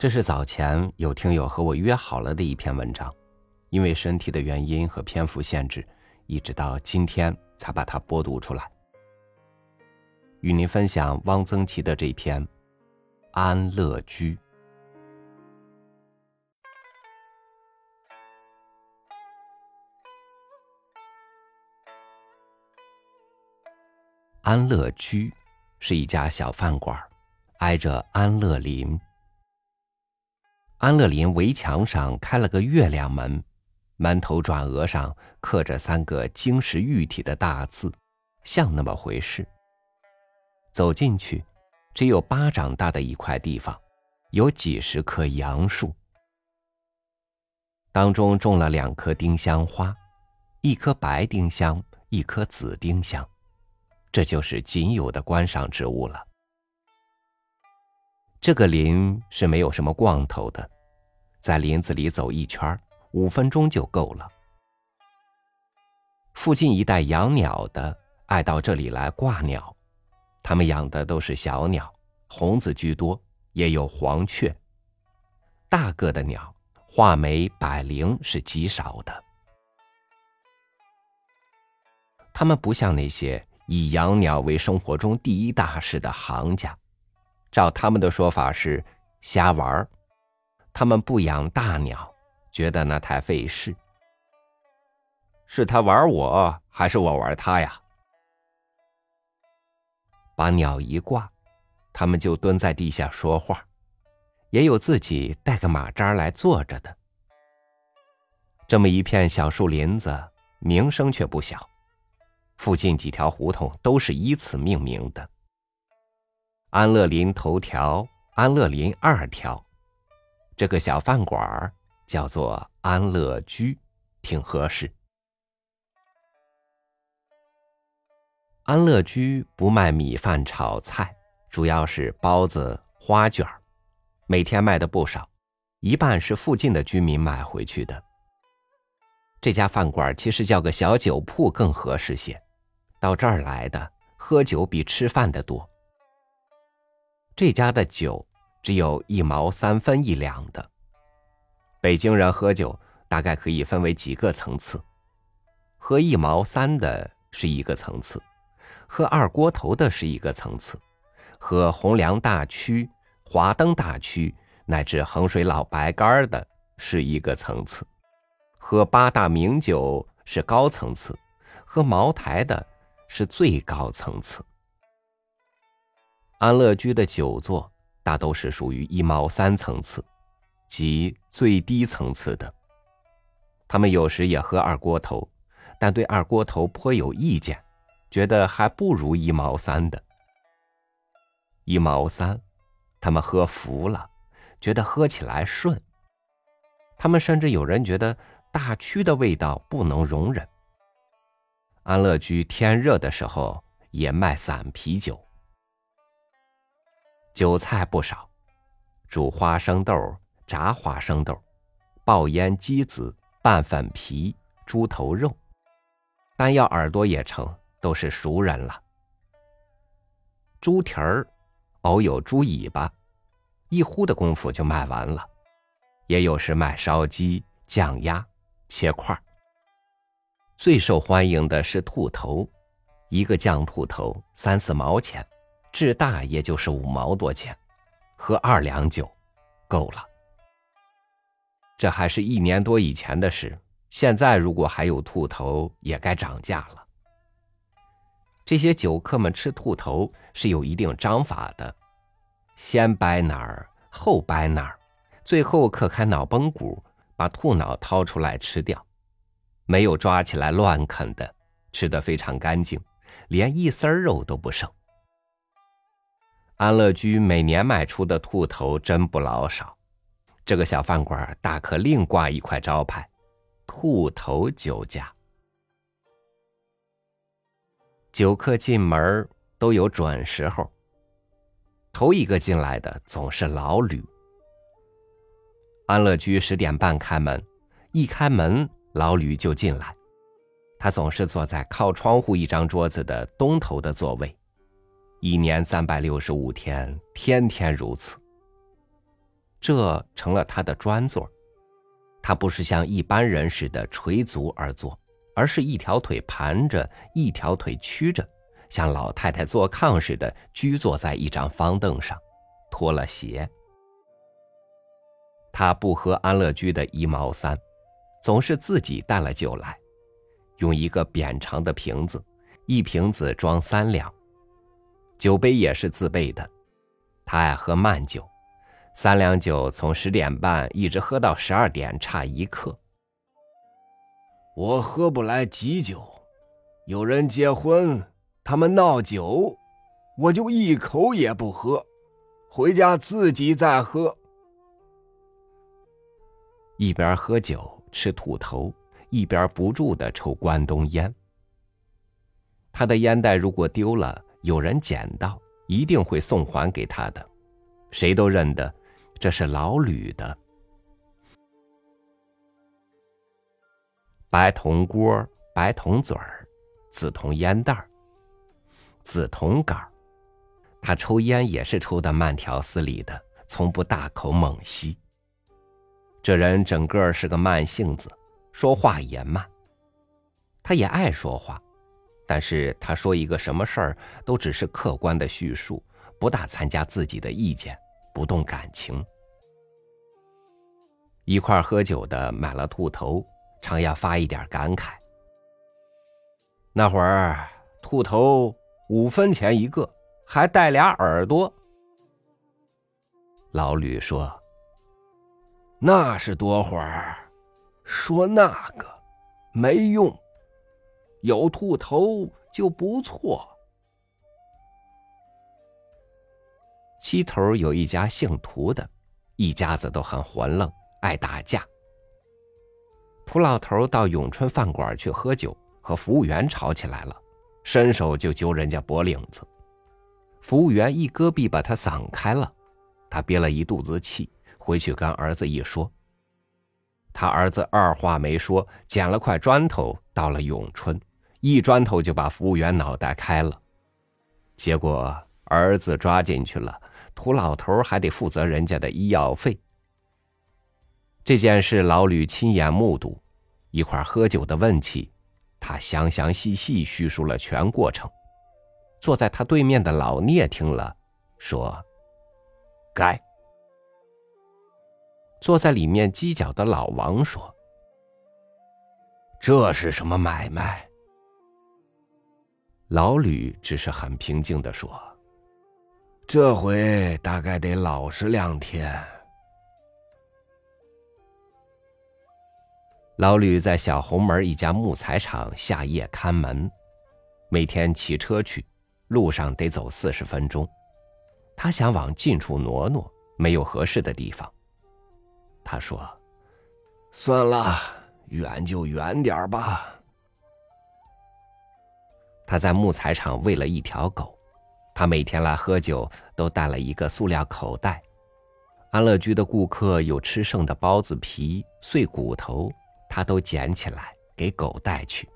这是早前有听友和我约好了的一篇文章，因为身体的原因和篇幅限制，一直到今天才把它播读出来。与您分享汪曾祺的这篇《安乐居》。安乐居是一家小饭馆，挨着安乐林。安乐林围墙上开了个月亮门，门头转额上刻着三个晶石玉体的大字，像那么回事。走进去，只有巴掌大的一块地方，有几十棵杨树，当中种了两棵丁香花，一棵白丁香，一棵紫丁香，这就是仅有的观赏植物了。这个林是没有什么逛头的，在林子里走一圈，五分钟就够了。附近一带养鸟的爱到这里来挂鸟，他们养的都是小鸟，红子居多，也有黄雀。大个的鸟，画眉、百灵是极少的。他们不像那些以养鸟为生活中第一大事的行家。照他们的说法是瞎玩儿，他们不养大鸟，觉得那太费事。是他玩我，还是我玩他呀？把鸟一挂，他们就蹲在地下说话，也有自己带个马扎来坐着的。这么一片小树林子，名声却不小，附近几条胡同都是以此命名的。安乐林头条，安乐林二条，这个小饭馆儿叫做安乐居，挺合适。安乐居不卖米饭炒菜，主要是包子、花卷每天卖的不少，一半是附近的居民买回去的。这家饭馆其实叫个小酒铺更合适些，到这儿来的喝酒比吃饭的多。这家的酒只有一毛三分一两的。北京人喝酒大概可以分为几个层次，喝一毛三的是一个层次，喝二锅头的是一个层次，喝红梁大曲、华灯大曲乃至衡水老白干的是一个层次，喝八大名酒是高层次，喝茅台的是最高层次。安乐居的酒座大都是属于一毛三层次，即最低层次的。他们有时也喝二锅头，但对二锅头颇有意见，觉得还不如一毛三的。一毛三，他们喝服了，觉得喝起来顺。他们甚至有人觉得大曲的味道不能容忍。安乐居天热的时候也卖散啤酒。酒菜不少，煮花生豆、炸花生豆、爆腌鸡子、拌粉皮、猪头肉，单要耳朵也成，都是熟人了。猪蹄儿，偶有猪尾巴，一呼的功夫就卖完了。也有时卖烧鸡、酱鸭、切块最受欢迎的是兔头，一个酱兔头三四毛钱。至大也就是五毛多钱，喝二两酒，够了。这还是一年多以前的事，现在如果还有兔头，也该涨价了。这些酒客们吃兔头是有一定章法的，先掰哪儿，后掰哪儿，最后磕开脑崩骨，把兔脑掏出来吃掉，没有抓起来乱啃的，吃得非常干净，连一丝肉都不剩。安乐居每年卖出的兔头真不老少，这个小饭馆大可另挂一块招牌：“兔头酒家”。酒客进门都有准时候，头一个进来的总是老吕。安乐居十点半开门，一开门老吕就进来，他总是坐在靠窗户一张桌子的东头的座位。一年三百六十五天，天天如此。这成了他的专座。他不是像一般人似的垂足而坐，而是一条腿盘着，一条腿曲着，像老太太坐炕似的居坐在一张方凳上，脱了鞋。他不喝安乐居的一毛三，总是自己带了酒来，用一个扁长的瓶子，一瓶子装三两，酒杯也是自备的。他爱喝慢酒。三两酒从十点半一直喝到十二点，差一刻。我喝不来急酒，有人结婚，他们闹酒，我就一口也不喝，回家自己再喝。一边喝酒吃兔头，一边不住的抽关东烟。他的烟袋如果丢了，有人捡到，一定会送还给他的，谁都认得。这是老吕的白铜锅、白铜嘴儿、紫铜烟袋儿、紫铜杆儿。他抽烟也是抽的慢条斯理的，从不大口猛吸。这人整个是个慢性子，说话也慢。他也爱说话，但是他说一个什么事儿，都只是客观的叙述，不大参加自己的意见。不动感情，一块喝酒的买了兔头，常要发一点感慨。那会儿兔头五分钱一个，还带俩耳朵。老吕说：“那是多会儿，说那个没用，有兔头就不错。”西头有一家姓涂的，一家子都很混愣，爱打架。涂老头到永春饭馆去喝酒，和服务员吵起来了，伸手就揪人家脖领子，服务员一胳臂把他搡开了，他憋了一肚子气，回去跟儿子一说。他儿子二话没说，捡了块砖头到了永春，一砖头就把服务员脑袋开了，结果儿子抓进去了。土老头还得负责人家的医药费。这件事老吕亲眼目睹，一块喝酒的问起，他详详细细叙述了全过程。坐在他对面的老聂听了，说：“该。”坐在里面犄角的老王说：“这是什么买卖？”老吕只是很平静的说。这回大概得老实两天。老吕在小红门一家木材厂下夜看门，每天骑车去，路上得走四十分钟。他想往近处挪挪，没有合适的地方。他说：“算了，远就远点吧。”他在木材厂喂了一条狗。他每天来喝酒，都带了一个塑料口袋。安乐居的顾客有吃剩的包子皮、碎骨头，他都捡起来给狗带去。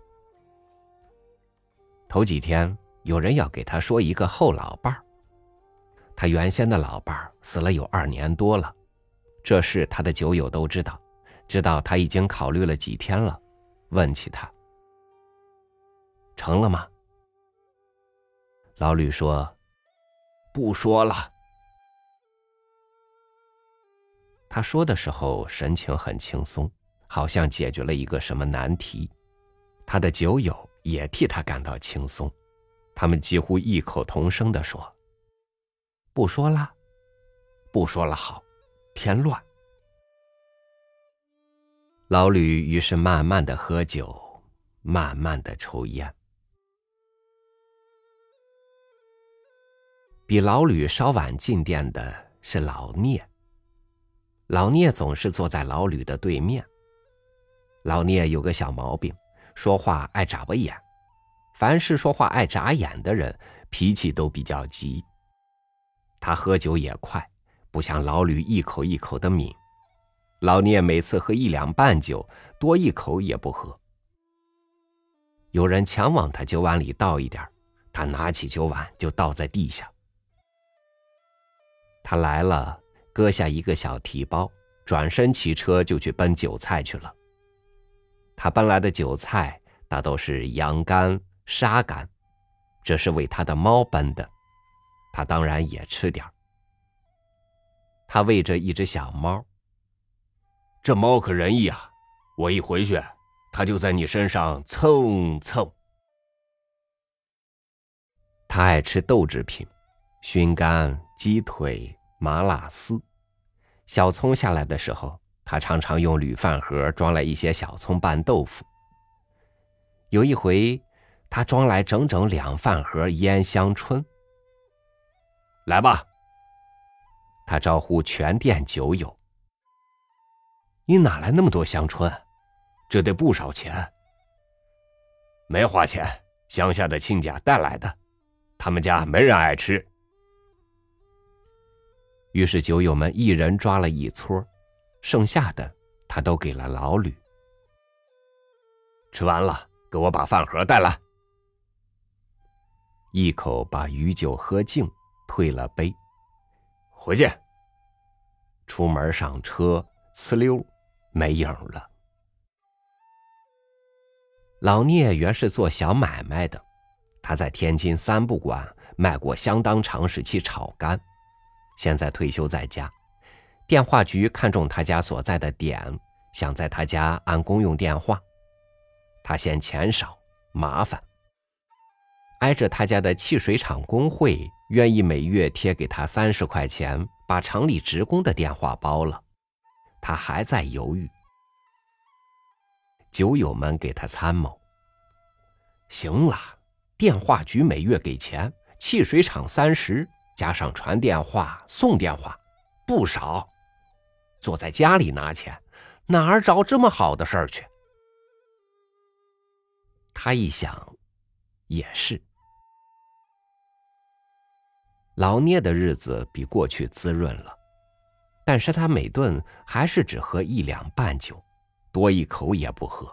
头几天有人要给他说一个后老伴儿，他原先的老伴儿死了有二年多了，这事他的酒友都知道，知道他已经考虑了几天了，问起他，成了吗？老吕说：“不说了。”他说的时候神情很轻松，好像解决了一个什么难题。他的酒友也替他感到轻松，他们几乎异口同声的说：“不说了，不说了，好，添乱。”老吕于是慢慢的喝酒，慢慢的抽烟。比老吕稍晚进店的是老聂。老聂总是坐在老吕的对面。老聂有个小毛病，说话爱眨巴眼。凡是说话爱眨眼的人，脾气都比较急。他喝酒也快，不像老吕一口一口的抿。老聂每次喝一两半酒，多一口也不喝。有人强往他酒碗里倒一点，他拿起酒碗就倒在地下。他来了，搁下一个小提包，转身骑车就去奔韭菜去了。他奔来的韭菜大都是羊肝、沙肝，这是为他的猫奔的，他当然也吃点他喂着一只小猫，这猫可仁义啊！我一回去，它就在你身上蹭蹭。他爱吃豆制品，熏干鸡腿、麻辣丝。小葱下来的时候，他常常用铝饭盒装来一些小葱拌豆腐。有一回，他装来整整两饭盒腌香椿。来吧，他招呼全店酒友。你哪来那么多香椿？这得不少钱。没花钱，乡下的亲家带来的。他们家没人爱吃，于是酒友们一人抓了一撮，剩下的他都给了老吕。吃完了，给我把饭盒带来。一口把余酒喝净，退了杯，回去。出门上车，呲溜，没影了。老聂原是做小买卖的。他在天津三不管卖过相当长时期炒肝，现在退休在家。电话局看中他家所在的点，想在他家安公用电话。他嫌钱少麻烦，挨着他家的汽水厂工会愿意每月贴给他三十块钱，把厂里职工的电话包了。他还在犹豫。酒友们给他参谋：行了。电话局每月给钱，汽水厂三十，加上传电话、送电话，不少。坐在家里拿钱，哪儿找这么好的事儿去？他一想，也是。老聂的日子比过去滋润了，但是他每顿还是只喝一两半酒，多一口也不喝。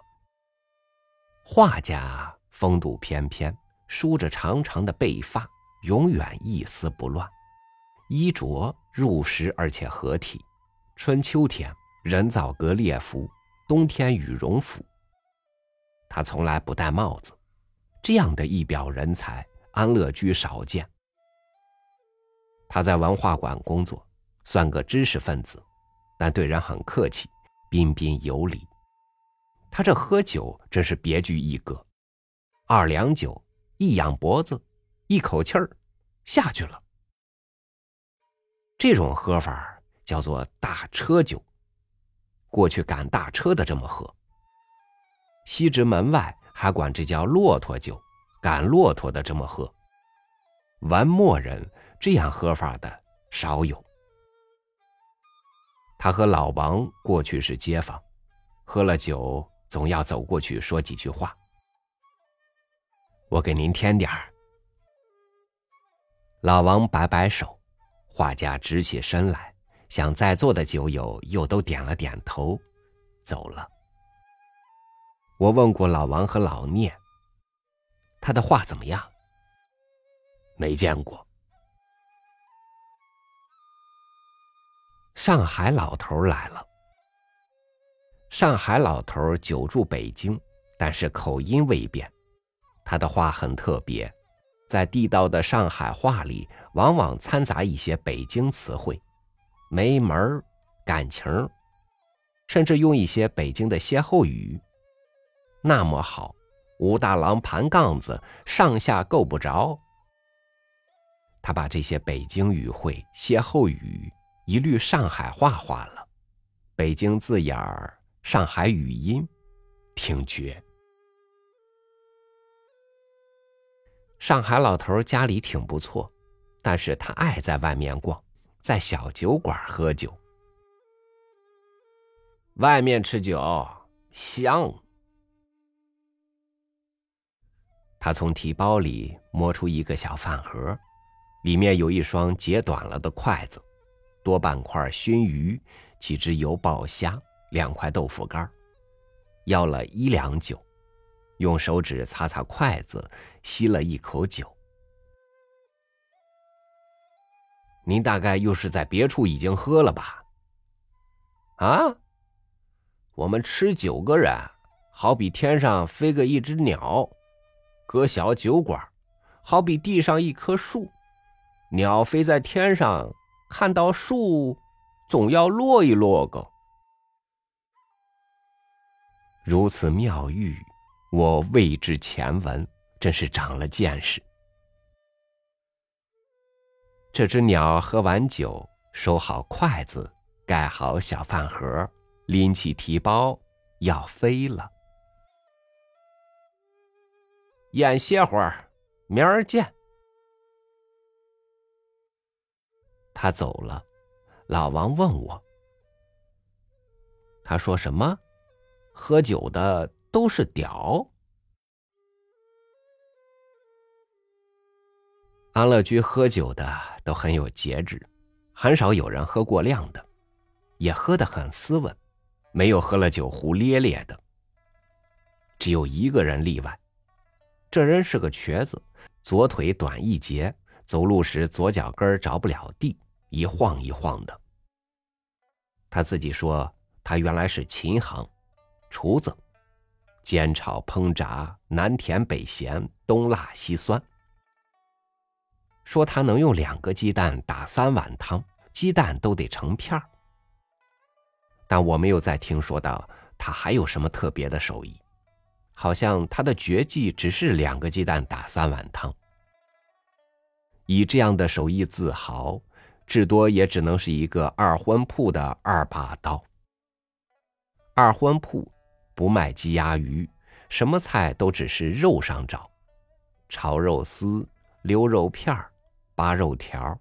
画家风度翩翩。梳着长长的背发，永远一丝不乱，衣着入时而且合体。春秋天人造革列服，冬天羽绒服。他从来不戴帽子，这样的一表人才，安乐居少见。他在文化馆工作，算个知识分子，但对人很客气，彬彬有礼。他这喝酒真是别具一格，二两酒。一仰脖子，一口气儿下去了。这种喝法叫做大车酒。过去赶大车的这么喝。西直门外还管这叫骆驼酒，赶骆驼的这么喝。文墨人这样喝法的少有。他和老王过去是街坊，喝了酒总要走过去说几句话。我给您添点儿。老王摆摆手，画家直起身来，向在座的酒友又都点了点头，走了。我问过老王和老聂，他的画怎么样？没见过。上海老头来了。上海老头久住北京，但是口音未变。他的话很特别，在地道的上海话里，往往掺杂一些北京词汇，没门儿、感情，甚至用一些北京的歇后语。那么好，武大郎盘杠子，上下够不着。他把这些北京语汇、歇后语一律上海话化了，北京字眼儿、上海语音，挺绝。上海老头家里挺不错，但是他爱在外面逛，在小酒馆喝酒。外面吃酒香。他从提包里摸出一个小饭盒，里面有一双截短了的筷子，多半块熏鱼，几只油爆虾，两块豆腐干要了一两酒。用手指擦擦筷子，吸了一口酒。您大概又是在别处已经喝了吧？啊？我们吃九个人，好比天上飞个一只鸟，搁小酒馆，好比地上一棵树。鸟飞在天上，看到树，总要落一落个。如此妙语，我未知前闻，真是长了见识。这只鸟喝完酒，收好筷子，盖好小饭盒，拎起提包，要飞了。眼歇会儿，明儿见。他走了，老王问我：“他说什么？喝酒的都是屌？”安乐居喝酒的都很有节制，很少有人喝过量的，也喝得很斯文，没有喝了酒胡咧咧的。只有一个人例外，这人是个瘸子，左腿短一截，走路时左脚跟着不了地。一晃一晃的。他自己说，他原来是琴行，厨子，煎炒烹炸，南甜北咸，东辣西酸。说他能用两个鸡蛋打三碗汤，鸡蛋都得成片儿。但我没有再听说到他还有什么特别的手艺，好像他的绝技只是两个鸡蛋打三碗汤。以这样的手艺自豪。至多也只能是一个二婚铺的二把刀。二婚铺不卖鸡鸭鱼，什么菜都只是肉上找，炒肉丝、溜肉片儿、扒肉条。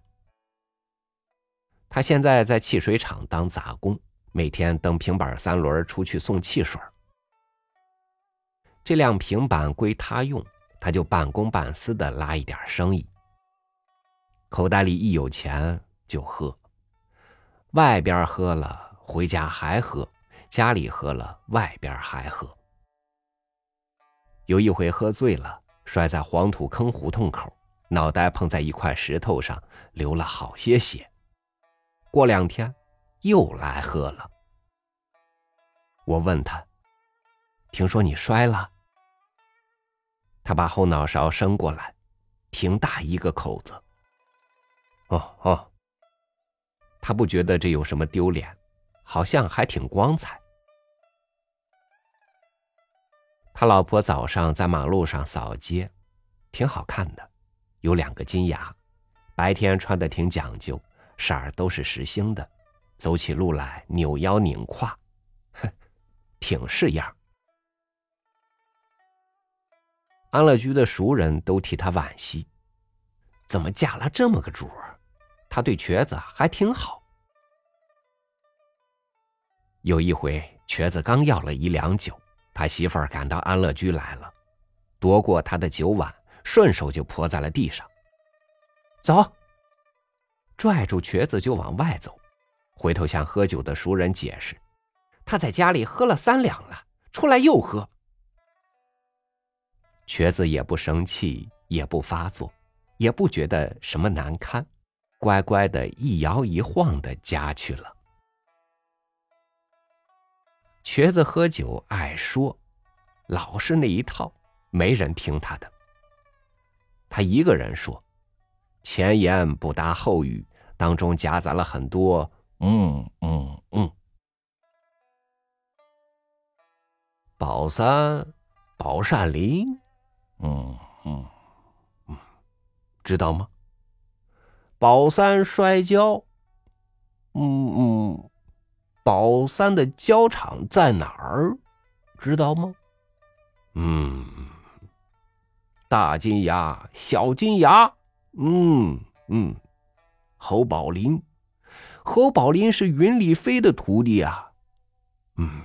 他现在在汽水厂当杂工，每天蹬平板三轮出去送汽水。这辆平板归他用，他就半公半私的拉一点生意。口袋里一有钱。就喝，外边喝了，回家还喝；家里喝了，外边还喝。有一回喝醉了，摔在黄土坑胡同口，脑袋碰在一块石头上，流了好些血。过两天，又来喝了。我问他：“听说你摔了？”他把后脑勺伸过来，挺大一个口子。哦哦。他不觉得这有什么丢脸，好像还挺光彩。他老婆早上在马路上扫街，挺好看的，有两个金牙，白天穿的挺讲究，色儿都是实心的，走起路来扭腰拧胯，哼，挺是样。安乐居的熟人都替他惋惜，怎么嫁了这么个主儿？他对瘸子还挺好。有一回，瘸子刚要了一两酒，他媳妇儿赶到安乐居来了，夺过他的酒碗，顺手就泼在了地上。走，拽住瘸子就往外走，回头向喝酒的熟人解释，他在家里喝了三两了，出来又喝。瘸子也不生气，也不发作，也不觉得什么难堪。乖乖的一摇一晃的家去了。瘸子喝酒爱说，老是那一套，没人听他的。他一个人说，前言不搭后语，当中夹杂了很多嗯嗯嗯。宝三，宝善林，嗯嗯嗯，知道吗？宝三摔跤，嗯嗯，宝三的胶厂在哪儿？知道吗？嗯，大金牙，小金牙，嗯嗯，侯宝林，侯宝林是云里飞的徒弟啊，嗯，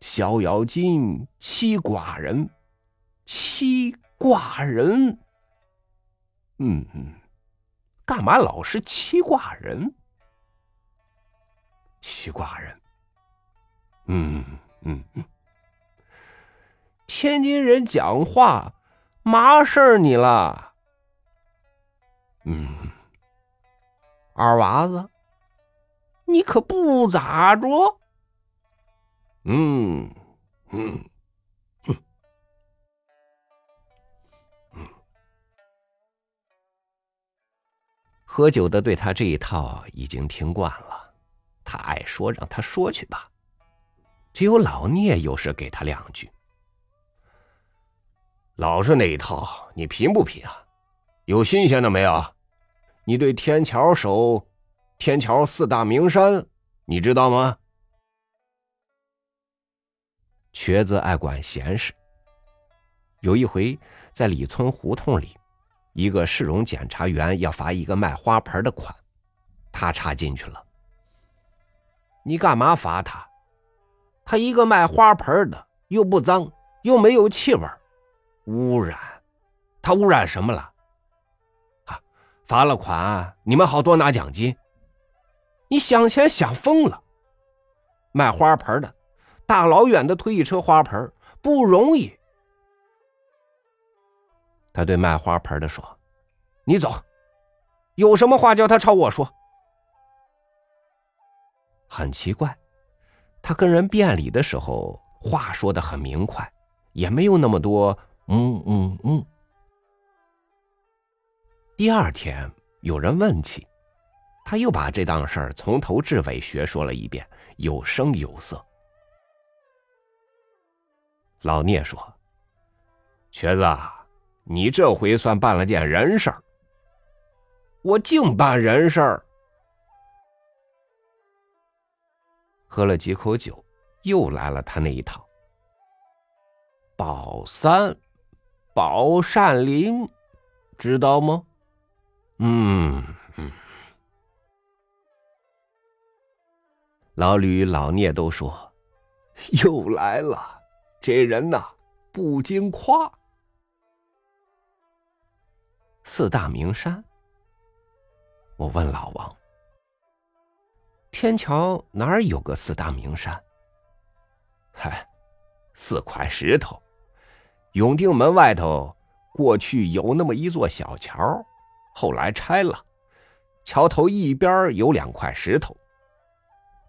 逍遥津，七寡人，七寡人。嗯嗯，干嘛老是七寡人？七卦人。嗯嗯嗯，天津人讲话麻事儿你了？嗯，二娃子，你可不咋着。嗯嗯，哼，嗯。喝酒的对他这一套已经听惯了，他爱说让他说去吧。只有老聂有时给他两句。老是那一套，你贫不贫啊？有新鲜的没有？你对天桥手天桥四大名山，你知道吗？瘸子爱管闲事。有一回在李村胡同里，一个市容检查员要罚一个卖花盆的款，他插进去了。你干嘛罚他？他一个卖花盆的，又不脏，又没有气味污染，他污染什么了？啊，罚了款，你们好多拿奖金。你想钱想疯了。卖花盆的，大老远的推一车花盆不容易。他对卖花盆的说：“你走，有什么话叫他朝我说。”很奇怪，他跟人辩理的时候话说的很明快，也没有那么多。嗯嗯嗯。第二天有人问起，他又把这档事儿从头至尾学说了一遍，有声有色。老聂说：“瘸子，你这回算办了件人事儿。我净办人事儿。”喝了几口酒，又来了他那一套。宝三。宝善林，知道吗？嗯嗯。老吕、老聂都说，又来了，这人呐不经夸。四大名山，我问老王，天桥哪儿有个四大名山？嗨，四块石头。永定门外头，过去有那么一座小桥，后来拆了。桥头一边有两块石头，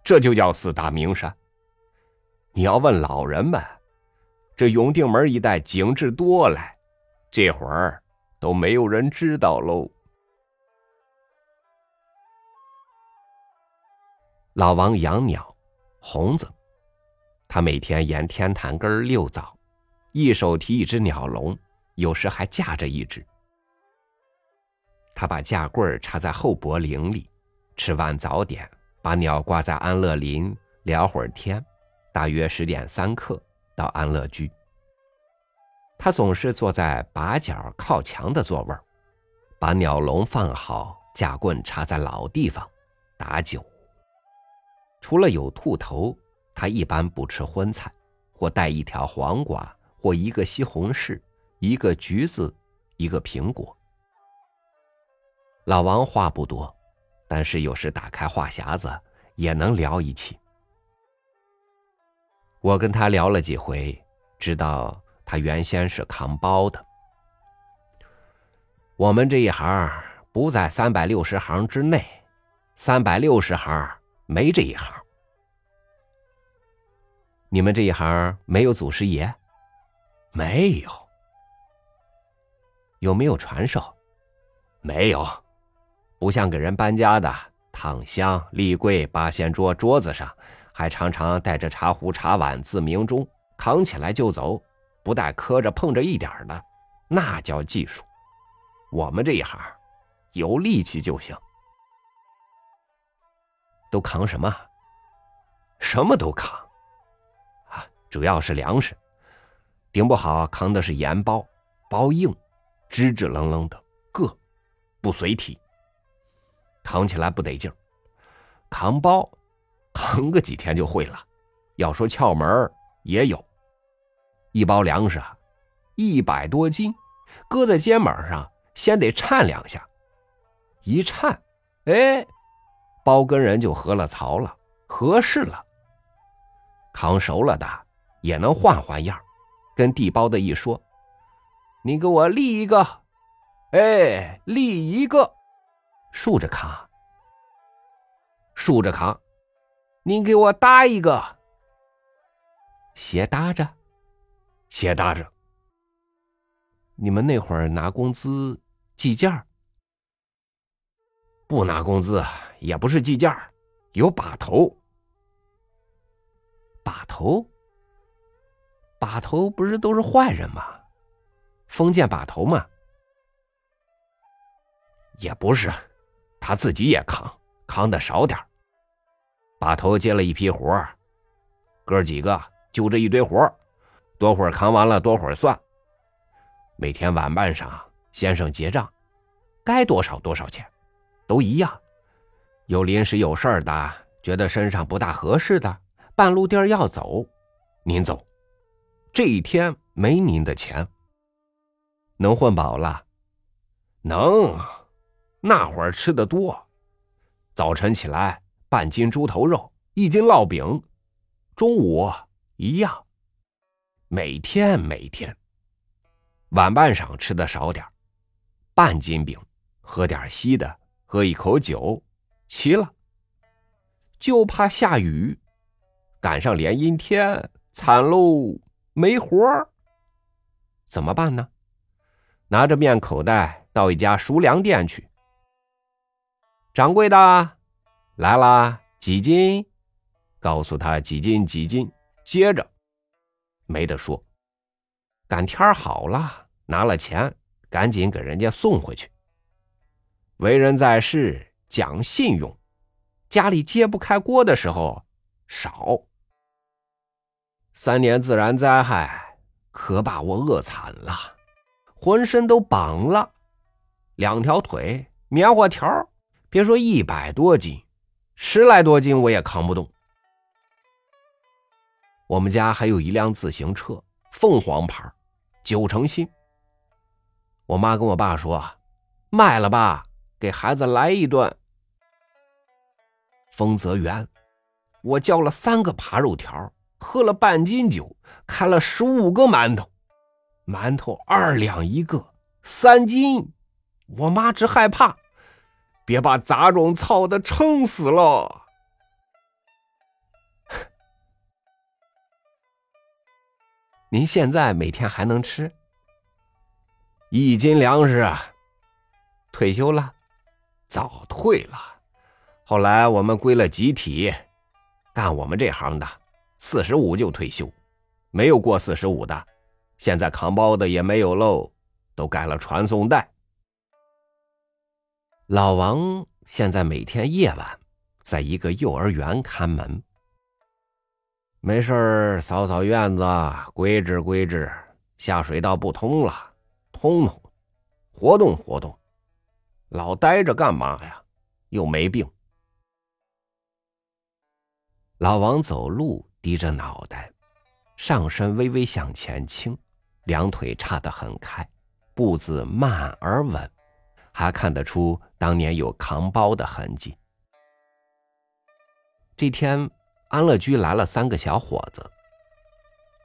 这就叫四大名山。你要问老人们，这永定门一带景致多来，这会儿都没有人知道喽。老王养鸟，红子，他每天沿天坛根遛早。一手提一只鸟笼，有时还架着一只。他把架棍插在后脖领里，吃完早点，把鸟挂在安乐林聊会儿天，大约十点三刻到安乐居。他总是坐在把角靠墙的座位把鸟笼放好，架棍插在老地方，打酒。除了有兔头，他一般不吃荤菜，或带一条黄瓜。或一个西红柿，一个橘子，一个苹果。老王话不多，但是有时打开话匣子也能聊一起。我跟他聊了几回，知道他原先是扛包的。我们这一行不在三百六十行之内，三百六十行没这一行。你们这一行没有祖师爷？没有，有没有传授？没有，不像给人搬家的，躺箱、立柜、八仙桌，桌子上还常常带着茶壶、茶碗，自鸣钟，扛起来就走，不带磕着碰着一点的，那叫技术。我们这一行，有力气就行。都扛什么？什么都扛，啊，主要是粮食。顶不好，扛的是盐包，包硬，支支棱棱的，硌，不随体，扛起来不得劲儿。扛包，扛个几天就会了。要说窍门也有，一包粮食啊，一百多斤，搁在肩膀上，先得颤两下，一颤，哎，包跟人就合了槽了，合适了。扛熟了的，也能换换样跟地包的一说，你给我立一个，哎，立一个，竖着扛，竖着扛。您给我搭一个，斜搭着，斜搭着。你们那会儿拿工资计件儿？不拿工资，也不是计件，有把头。把头？把头不是都是坏人吗？封建把头嘛？也不是，他自己也扛，扛的少点把头接了一批活哥几个就这一堆活多会儿扛完了多会儿算。每天晚班上，先生结账，该多少多少钱，都一样。有临时有事儿的，觉得身上不大合适的，半路地要走，您走，这一天没您的钱。能混饱了？能。那会儿吃的多，早晨起来半斤猪头肉，一斤烙饼，中午一样，每天每天。晚班上吃的少点半斤饼，喝点稀的，喝一口酒，齐了。就怕下雨，赶上连阴天，惨喽，没活儿怎么办呢？拿着面口袋到一家熟粮店去。掌柜的，来啦，几斤？告诉他几斤几斤。接着，没得说，赶天好了，拿了钱，赶紧给人家送回去。为人在世讲信用，家里揭不开锅的时候少。三年自然灾害，可把我饿惨了，浑身都绑了，两条腿棉花条。别说一百多斤，十来多斤我也扛不动。我们家还有一辆自行车，凤凰牌，九成新。我妈跟我爸说：“卖了吧，给孩子来一顿。”丰泽园，我叫了三个扒肉条，喝了半斤酒，开了十五个馒头，馒头二两一个，三斤。我妈只害怕。别把杂种操的撑死了！您现在每天还能吃一斤粮食啊？退休了？早退了。后来我们归了集体，干我们这行的，四十五就退休，没有过四十五的。现在扛包的也没有喽，都改了传送带。老王现在每天夜晚在一个幼儿园看门，没事扫扫院子，规制规制，下水道不通了，通通，活动活动。老待着干嘛呀？又没病。老王走路低着脑袋，上身微微向前倾，两腿叉得很开，步子慢而稳。还看得出当年有扛包的痕迹。这天，安乐居来了三个小伙子，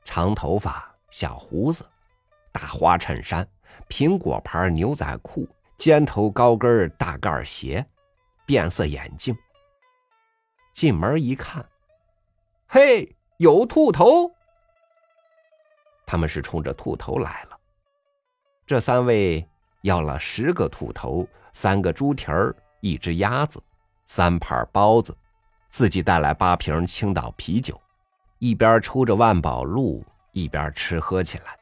长头发、小胡子，大花衬衫、苹果牌牛仔裤、尖头高跟大盖鞋、变色眼镜。进门一看，嘿，有兔头！他们是冲着兔头来了。这三位。要了十个兔头，三个猪蹄儿，一只鸭子，三盘包子，自己带来八瓶青岛啤酒，一边抽着万宝路，一边吃喝起来。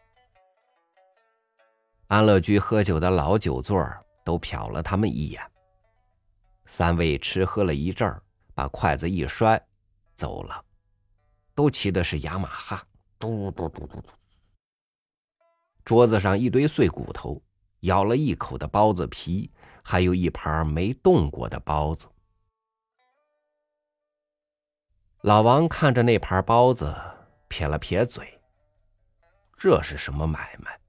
安乐居喝酒的老酒座都瞟了他们一眼。三位吃喝了一阵儿，把筷子一摔，走了，都骑的是雅马哈，嘟嘟嘟嘟嘟。桌子上一堆碎骨头。咬了一口的包子皮，还有一盘没动过的包子。老王看着那盘包子，撇了撇嘴：“这是什么买卖？”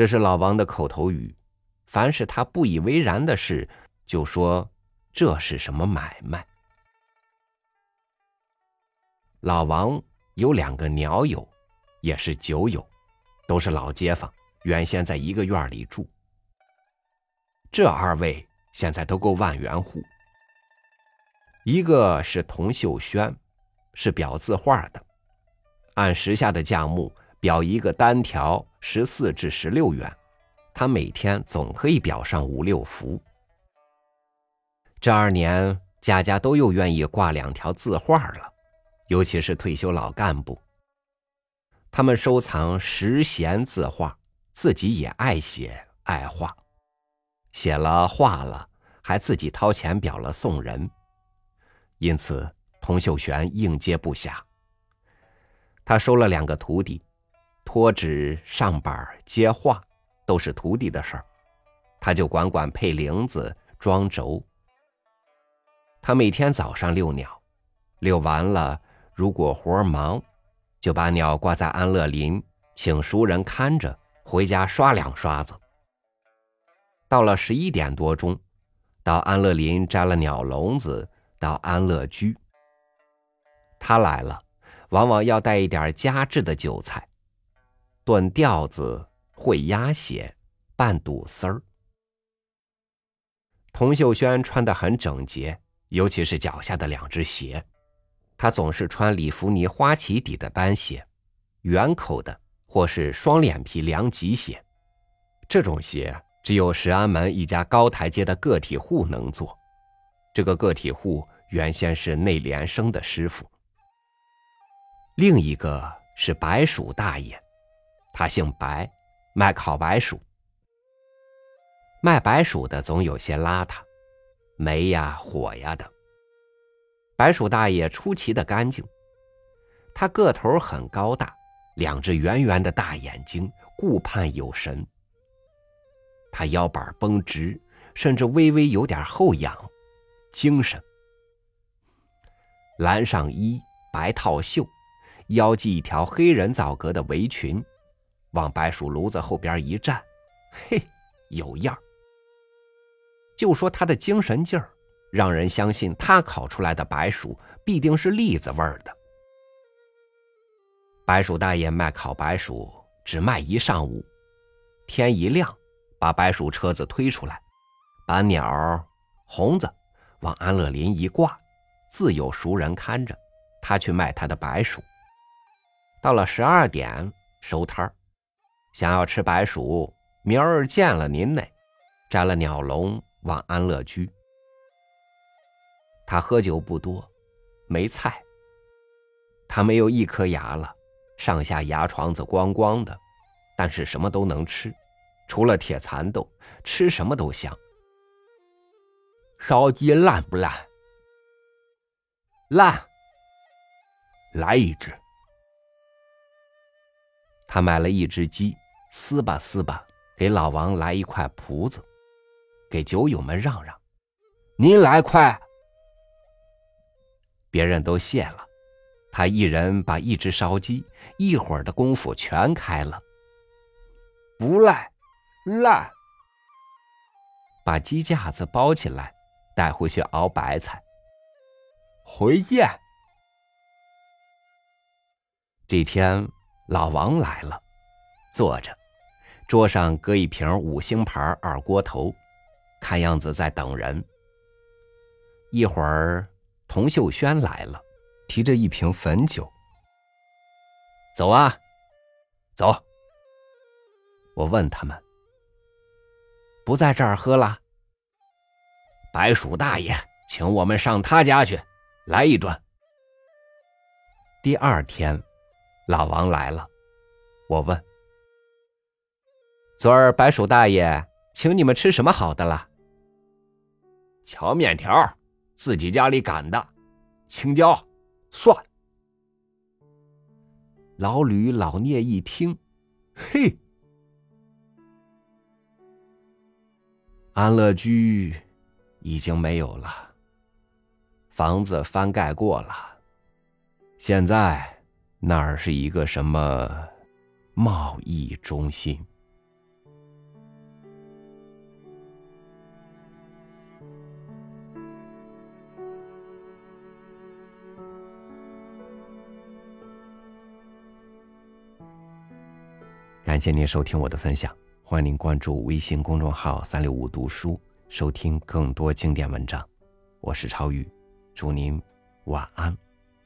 这是老王的口头语，凡是他不以为然的事，就说这是什么买卖。老王有两个鸟友，也是酒友，都是老街坊。原先在一个院里住，这二位现在都够万元户，一个是童秀轩，是裱字画的，按时下的价目裱一个单条十四至十六元，他每天总可以裱上五六幅。这二年，家家都又愿意挂两条字画了，尤其是退休老干部。他们收藏十闲字画，自己也爱写爱画，写了画了，还自己掏钱裱了送人。因此，童秀全应接不暇。他收了两个徒弟，托纸、上板、接画，都是徒弟的事儿，他就管管配铃子、装轴。他每天早上遛鸟，遛完了，如果活忙。就把鸟挂在安乐林，请熟人看着，回家刷两刷子。到了十一点多钟，到安乐林摘了鸟笼子，到安乐居。他来了，往往要带一点加制的酒菜，论调子、会压血、半堵丝儿。童秀轩穿得很整洁，尤其是脚下的两只鞋。他总是穿里弗尼花旗底的单鞋，圆口的或是双脸皮凉吉鞋。这种鞋只有石安门一家高台阶的个体户能做。这个个体户原先是内联生的师傅。另一个是白鼠大爷，他姓白，卖烤白薯。卖白薯的总有些邋遢，煤呀火呀的。白鼠大爷出奇的干净，他个头很高大，两只圆圆的大眼睛顾盼有神。他腰板绷直，甚至微微有点后仰，精神。蓝上衣，白套袖，腰系一条黑人造革的围裙，往白薯炉子后边一站，嘿，有样就说他的精神劲儿。让人相信他烤出来的白薯必定是栗子味儿的。白薯大爷卖烤白薯只卖一上午，天一亮，把白薯车子推出来，把鸟、红子往安乐林一挂，自有熟人看着，他去卖他的白薯。到了十二点收摊儿，想要吃白薯，明儿见了您呢，摘了鸟笼往安乐居。他喝酒不多，没菜。他没有一颗牙了，上下牙床子光光的，但是什么都能吃，除了铁蚕豆，吃什么都香。烧鸡烂不烂？烂。来一只。他买了一只鸡，撕吧撕吧，给老王来一块脯子，给酒友们让让。您来块。别人都谢了，他一人把一只烧鸡，一会儿的功夫全开了。不赖，烂。把鸡架子包起来，带回去熬白菜。回见。这天老王来了，坐着，桌上搁一瓶五星牌二锅头，看样子在等人。一会儿。童秀轩来了，提着一瓶汾酒。走啊，走。我问他们，不在这儿喝了。白鼠大爷请我们上他家去，来一顿。第二天，老王来了，我问：昨儿白鼠大爷请你们吃什么好的了？荞面条。自己家里擀的，青椒、蒜。老吕、老聂一听，嘿，安乐居已经没有了，房子翻盖过了，现在那儿是一个什么贸易中心。感谢您收听我的分享，欢迎您关注微信公众号“三六五读书”，收听更多经典文章。我是超宇。祝您晚安，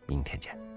明天见。